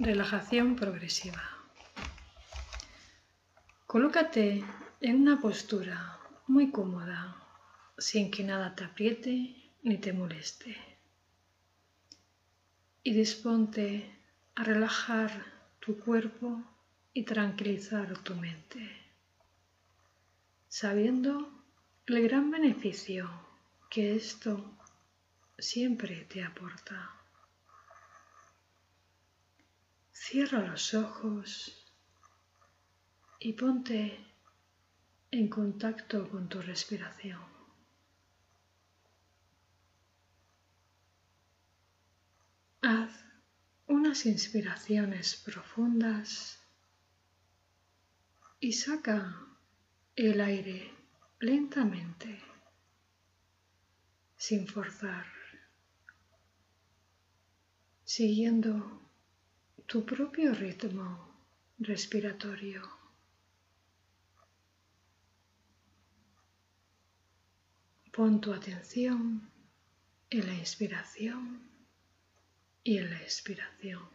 Relajación progresiva. Colócate en una postura muy cómoda, sin que nada te apriete ni te moleste. Y disponte a relajar tu cuerpo y tranquilizar tu mente, sabiendo el gran beneficio que esto siempre te aporta. Cierra los ojos y ponte en contacto con tu respiración. Haz unas inspiraciones profundas y saca el aire lentamente, sin forzar, siguiendo tu propio ritmo respiratorio. Pon tu atención en la inspiración y en la expiración.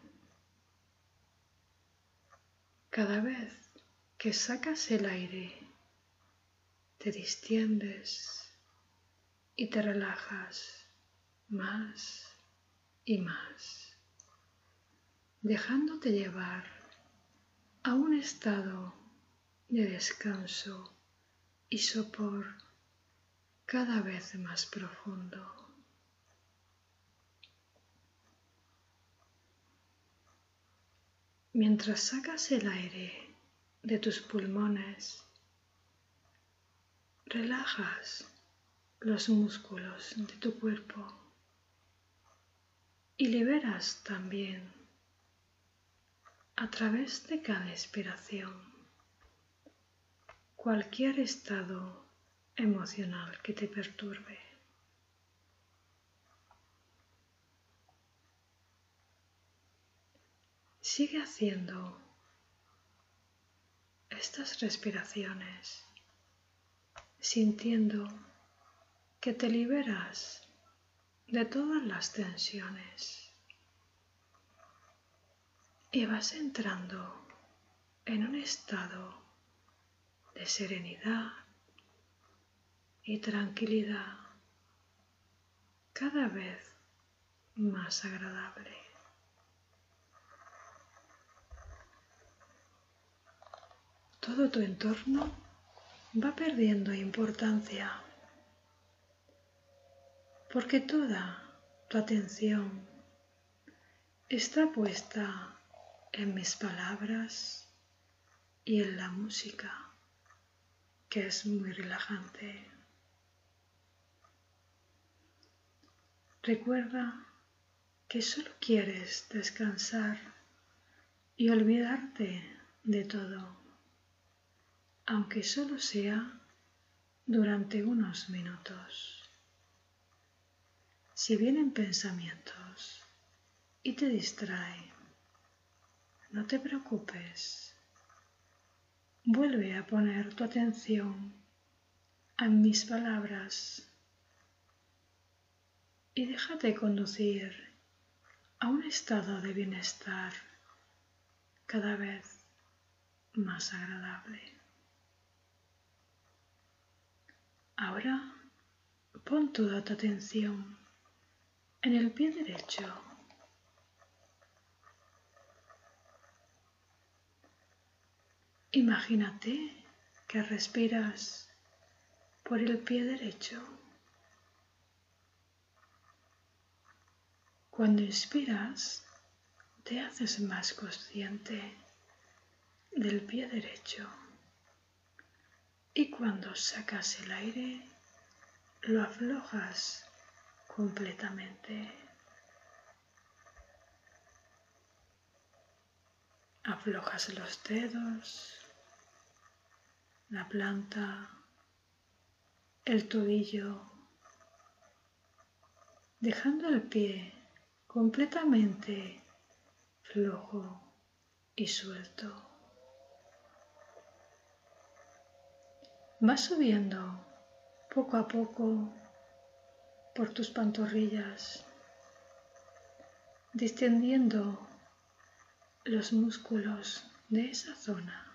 Cada vez que sacas el aire, te distiendes y te relajas más y más dejándote llevar a un estado de descanso y sopor cada vez más profundo. Mientras sacas el aire de tus pulmones, relajas los músculos de tu cuerpo y liberas también a través de cada expiración cualquier estado emocional que te perturbe. Sigue haciendo estas respiraciones sintiendo que te liberas de todas las tensiones y vas entrando en un estado de serenidad y tranquilidad cada vez más agradable. Todo tu entorno va perdiendo importancia porque toda tu atención está puesta en mis palabras y en la música, que es muy relajante. Recuerda que solo quieres descansar y olvidarte de todo, aunque solo sea durante unos minutos. Si vienen pensamientos y te distraen, no te preocupes. Vuelve a poner tu atención a mis palabras y déjate conducir a un estado de bienestar cada vez más agradable. Ahora pon toda tu atención en el pie derecho Imagínate que respiras por el pie derecho. Cuando inspiras, te haces más consciente del pie derecho. Y cuando sacas el aire, lo aflojas completamente. Aflojas los dedos, la planta, el tobillo, dejando el pie completamente flojo y suelto. Va subiendo poco a poco por tus pantorrillas, distendiendo los músculos de esa zona.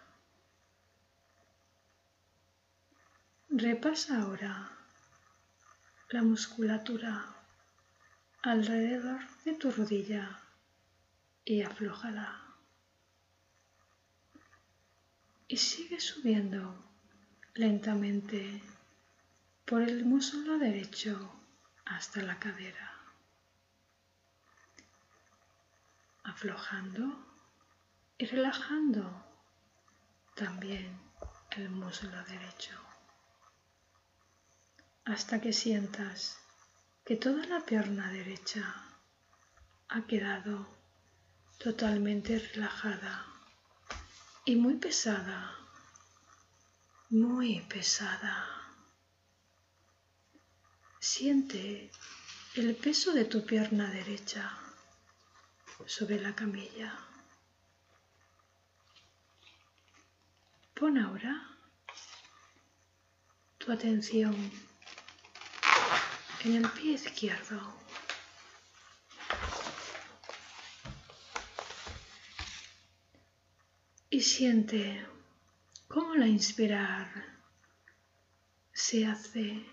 Repasa ahora la musculatura alrededor de tu rodilla y aflójala. Y sigue subiendo lentamente por el muslo derecho hasta la cadera. Aflojando y relajando también el muslo derecho hasta que sientas que toda la pierna derecha ha quedado totalmente relajada y muy pesada, muy pesada. Siente el peso de tu pierna derecha sobre la camilla. Pon ahora tu atención en el pie izquierdo. Y siente cómo la inspirar se hace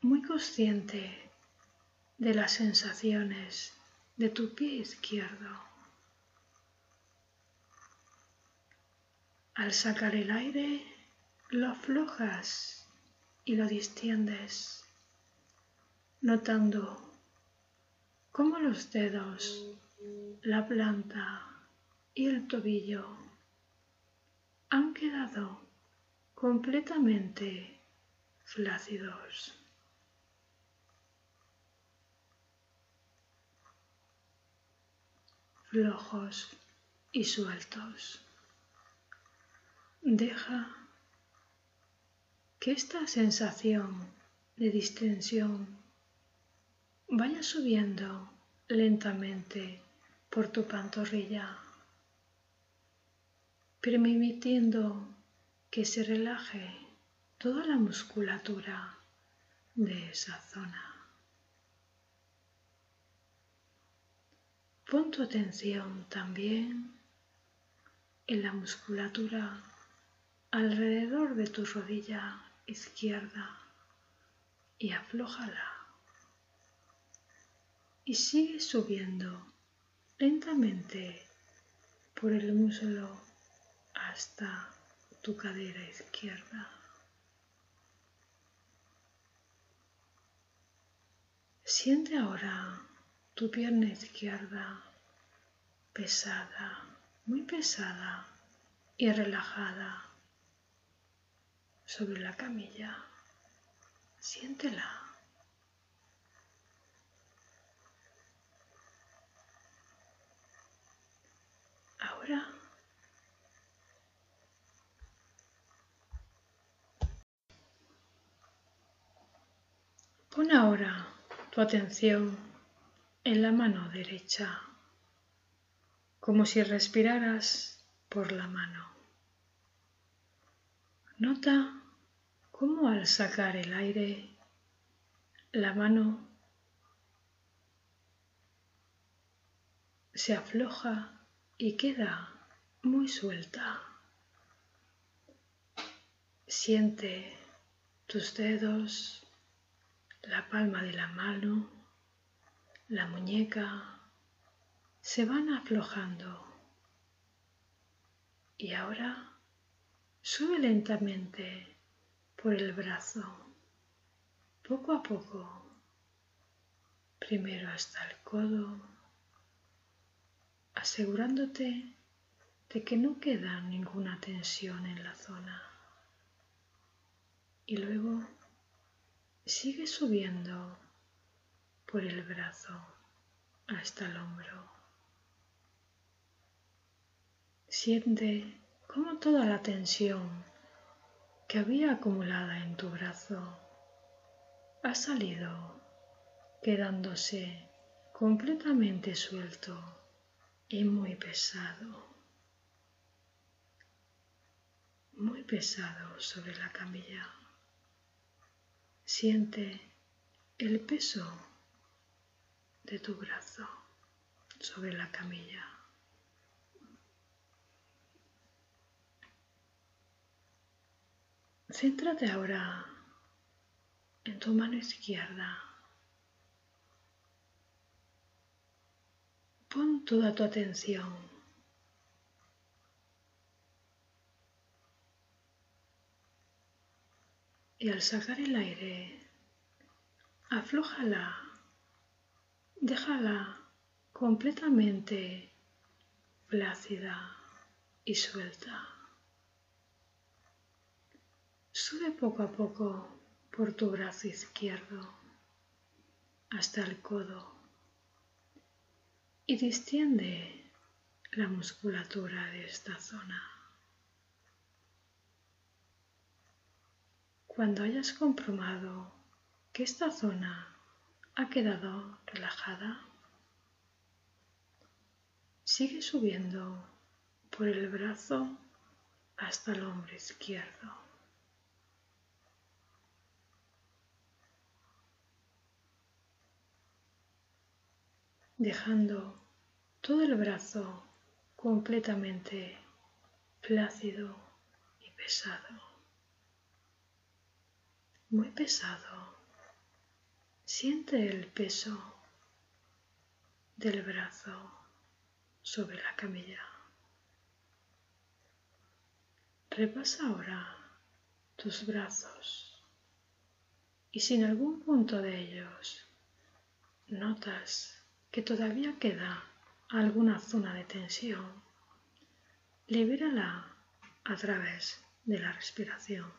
muy consciente de las sensaciones de tu pie izquierdo. Al sacar el aire, lo aflojas y lo distiendes, notando cómo los dedos, la planta y el tobillo han quedado completamente flácidos. flojos y sueltos. Deja que esta sensación de distensión vaya subiendo lentamente por tu pantorrilla, permitiendo que se relaje toda la musculatura de esa zona. Pon tu atención también en la musculatura alrededor de tu rodilla izquierda y aflójala. Y sigue subiendo lentamente por el muslo hasta tu cadera izquierda. Siente ahora tu pierna izquierda pesada, muy pesada y relajada sobre la camilla. Siéntela. Ahora pon ahora tu atención en la mano derecha, como si respiraras por la mano. Nota cómo al sacar el aire, la mano se afloja y queda muy suelta. Siente tus dedos, la palma de la mano, la muñeca se van aflojando. Y ahora sube lentamente por el brazo, poco a poco, primero hasta el codo, asegurándote de que no queda ninguna tensión en la zona. Y luego sigue subiendo por el brazo hasta el hombro. Siente cómo toda la tensión que había acumulada en tu brazo ha salido quedándose completamente suelto y muy pesado, muy pesado sobre la camilla. Siente el peso de tu brazo sobre la camilla. Céntrate ahora en tu mano izquierda. Pon toda tu atención y al sacar el aire, aflójala, déjala completamente plácida y suelta. Sube poco a poco por tu brazo izquierdo hasta el codo y distiende la musculatura de esta zona. Cuando hayas comprobado que esta zona ha quedado relajada, sigue subiendo por el brazo hasta el hombro izquierdo. Dejando todo el brazo completamente plácido y pesado. Muy pesado. Siente el peso del brazo sobre la camilla. Repasa ahora tus brazos y si en algún punto de ellos notas que todavía queda alguna zona de tensión, libérala a través de la respiración.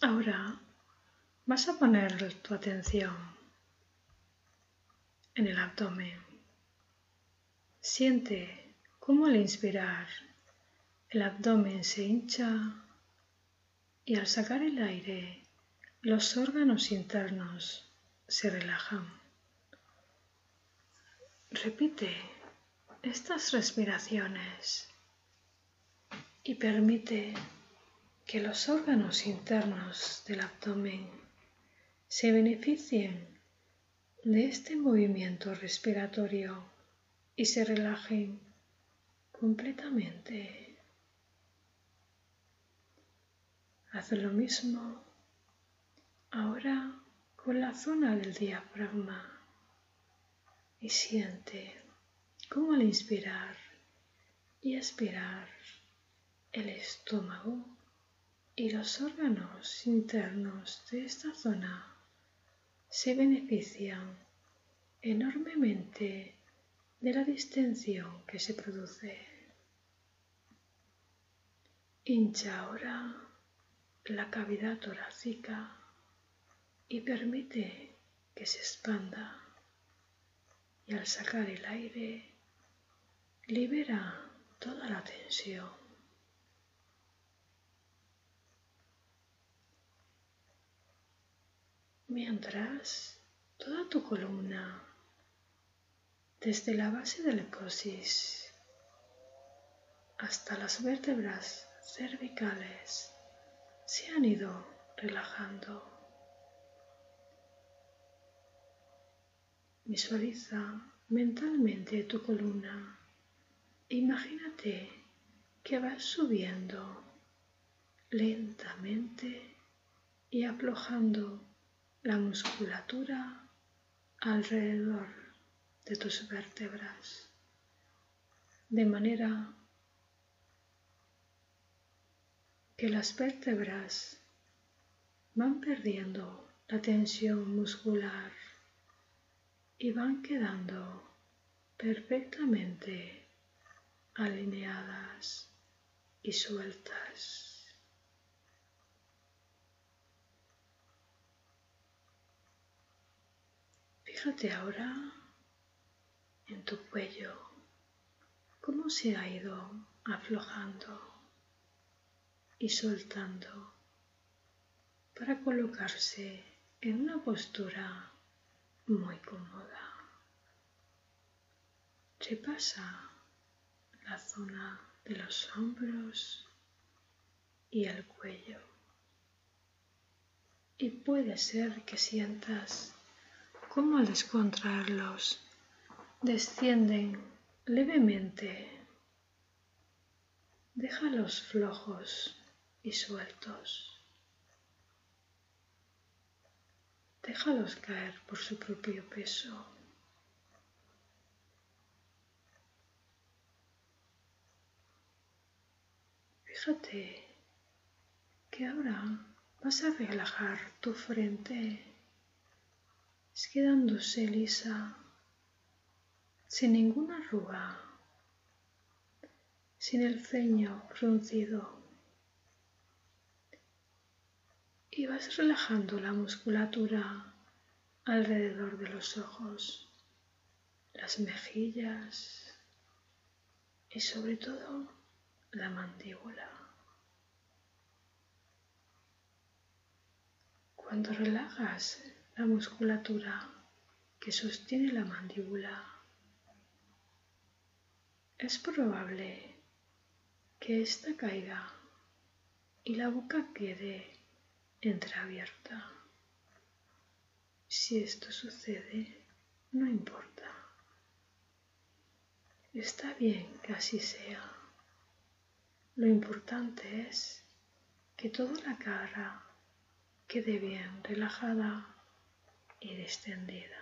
Ahora vas a poner tu atención en el abdomen. Siente cómo al inspirar el abdomen se hincha y al sacar el aire los órganos internos se relajan. Repite estas respiraciones y permite que los órganos internos del abdomen se beneficien de este movimiento respiratorio y se relajen completamente. Haz lo mismo ahora con la zona del diafragma y siente cómo al inspirar y expirar el estómago y los órganos internos de esta zona se benefician enormemente de la distensión que se produce. Hincha ahora la cavidad torácica y permite que se expanda y al sacar el aire libera toda la tensión. Mientras toda tu columna desde la base del coxis hasta las vértebras cervicales se han ido relajando. Visualiza mentalmente tu columna. Imagínate que vas subiendo lentamente y aflojando la musculatura alrededor de tus vértebras, de manera que las vértebras van perdiendo la tensión muscular y van quedando perfectamente alineadas y sueltas. Fíjate ahora en tu cuello, cómo se ha ido aflojando y soltando para colocarse en una postura muy cómoda. Repasa la zona de los hombros y el cuello. Y puede ser que sientas cómo al descontraerlos descienden levemente. Déjalos flojos y sueltos. Déjalos caer por su propio peso. Fíjate que ahora vas a relajar tu frente, quedándose lisa, sin ninguna arruga, sin el ceño fruncido. Y vas relajando la musculatura alrededor de los ojos, las mejillas y sobre todo la mandíbula. Cuando relajas la musculatura que sostiene la mandíbula, es probable que ésta caiga y la boca quede entreabierta. Si esto sucede, no importa. Está bien que así sea. Lo importante es que toda la cara quede bien relajada y distendida.